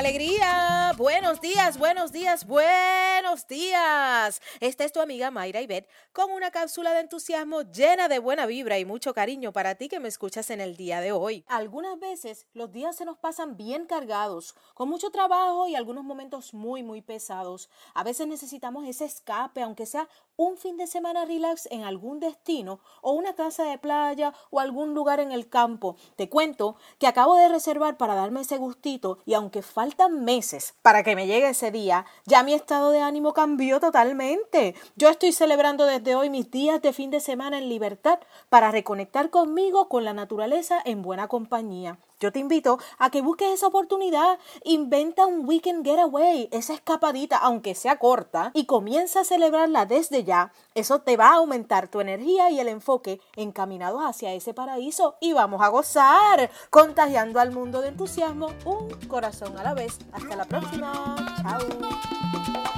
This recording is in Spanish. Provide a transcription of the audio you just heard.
alegría. Buenos días, buenos días, buenos días. Esta es tu amiga Mayra Ibet con una cápsula de entusiasmo llena de buena vibra y mucho cariño para ti que me escuchas en el día de hoy. Algunas veces los días se nos pasan bien cargados, con mucho trabajo y algunos momentos muy, muy pesados. A veces necesitamos ese escape, aunque sea un fin de semana relax en algún destino o una casa de playa o algún lugar en el campo. Te cuento que acabo de reservar para darme ese gustito y aunque faltan meses para que me llegue ese día, ya mi estado de ánimo cambió totalmente. Yo estoy celebrando desde hoy mis días de fin de semana en libertad para reconectar conmigo, con la naturaleza en buena compañía. Yo te invito a que busques esa oportunidad, inventa un weekend getaway, esa escapadita, aunque sea corta, y comienza a celebrarla desde ya. Eso te va a aumentar tu energía y el enfoque encaminados hacia ese paraíso y vamos a gozar, contagiando al mundo de entusiasmo un corazón a la vez. Hasta la próxima. Chao.